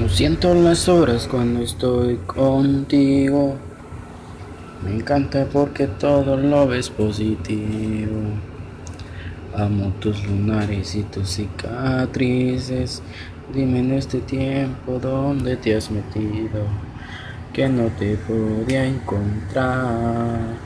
No siento las horas cuando estoy contigo. Me encanta porque todo lo ves positivo. Amo tus lunares y tus cicatrices. Dime en este tiempo dónde te has metido, que no te podía encontrar.